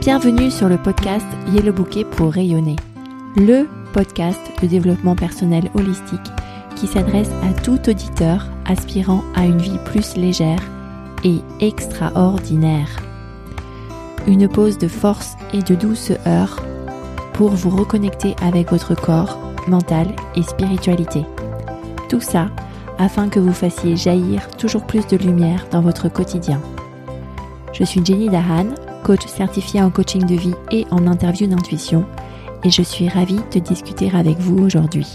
Bienvenue sur le podcast Yellow Bouquet pour rayonner, le podcast de développement personnel holistique qui s'adresse à tout auditeur aspirant à une vie plus légère et extraordinaire. Une pause de force et de douceur pour vous reconnecter avec votre corps, mental et spiritualité. Tout ça afin que vous fassiez jaillir toujours plus de lumière dans votre quotidien. Je suis Jenny Dahan, coach certifié en coaching de vie et en interview d'intuition, et je suis ravie de discuter avec vous aujourd'hui.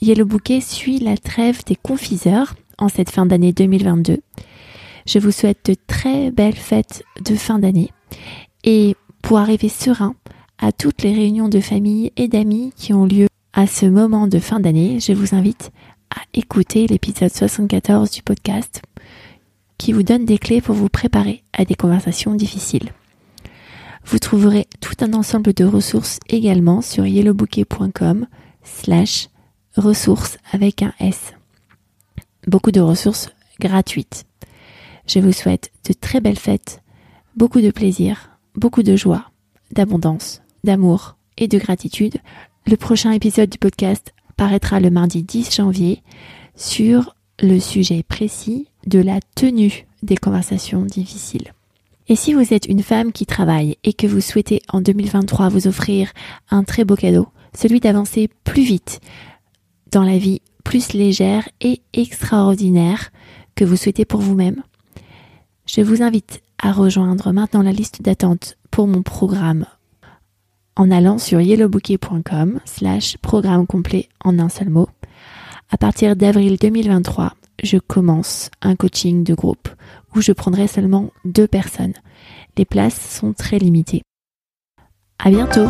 Yellow Bouquet suit la trêve des confiseurs en cette fin d'année 2022. Je vous souhaite de très belles fêtes de fin d'année et pour arriver serein à toutes les réunions de famille et d'amis qui ont lieu à ce moment de fin d'année, je vous invite à écouter l'épisode 74 du podcast qui vous donne des clés pour vous préparer à des conversations difficiles. Vous trouverez tout un ensemble de ressources également sur yellowbouquet.com slash ressources avec un S. Beaucoup de ressources gratuites. Je vous souhaite de très belles fêtes, beaucoup de plaisir, beaucoup de joie, d'abondance, d'amour et de gratitude. Le prochain épisode du podcast paraîtra le mardi 10 janvier sur le sujet précis de la tenue des conversations difficiles. Et si vous êtes une femme qui travaille et que vous souhaitez en 2023 vous offrir un très beau cadeau, celui d'avancer plus vite dans la vie plus légère et extraordinaire que vous souhaitez pour vous-même, je vous invite à rejoindre maintenant la liste d'attente pour mon programme en allant sur yellowbouquet.com slash programme complet en un seul mot. À partir d'avril 2023, je commence un coaching de groupe où je prendrai seulement deux personnes. Les places sont très limitées. À bientôt!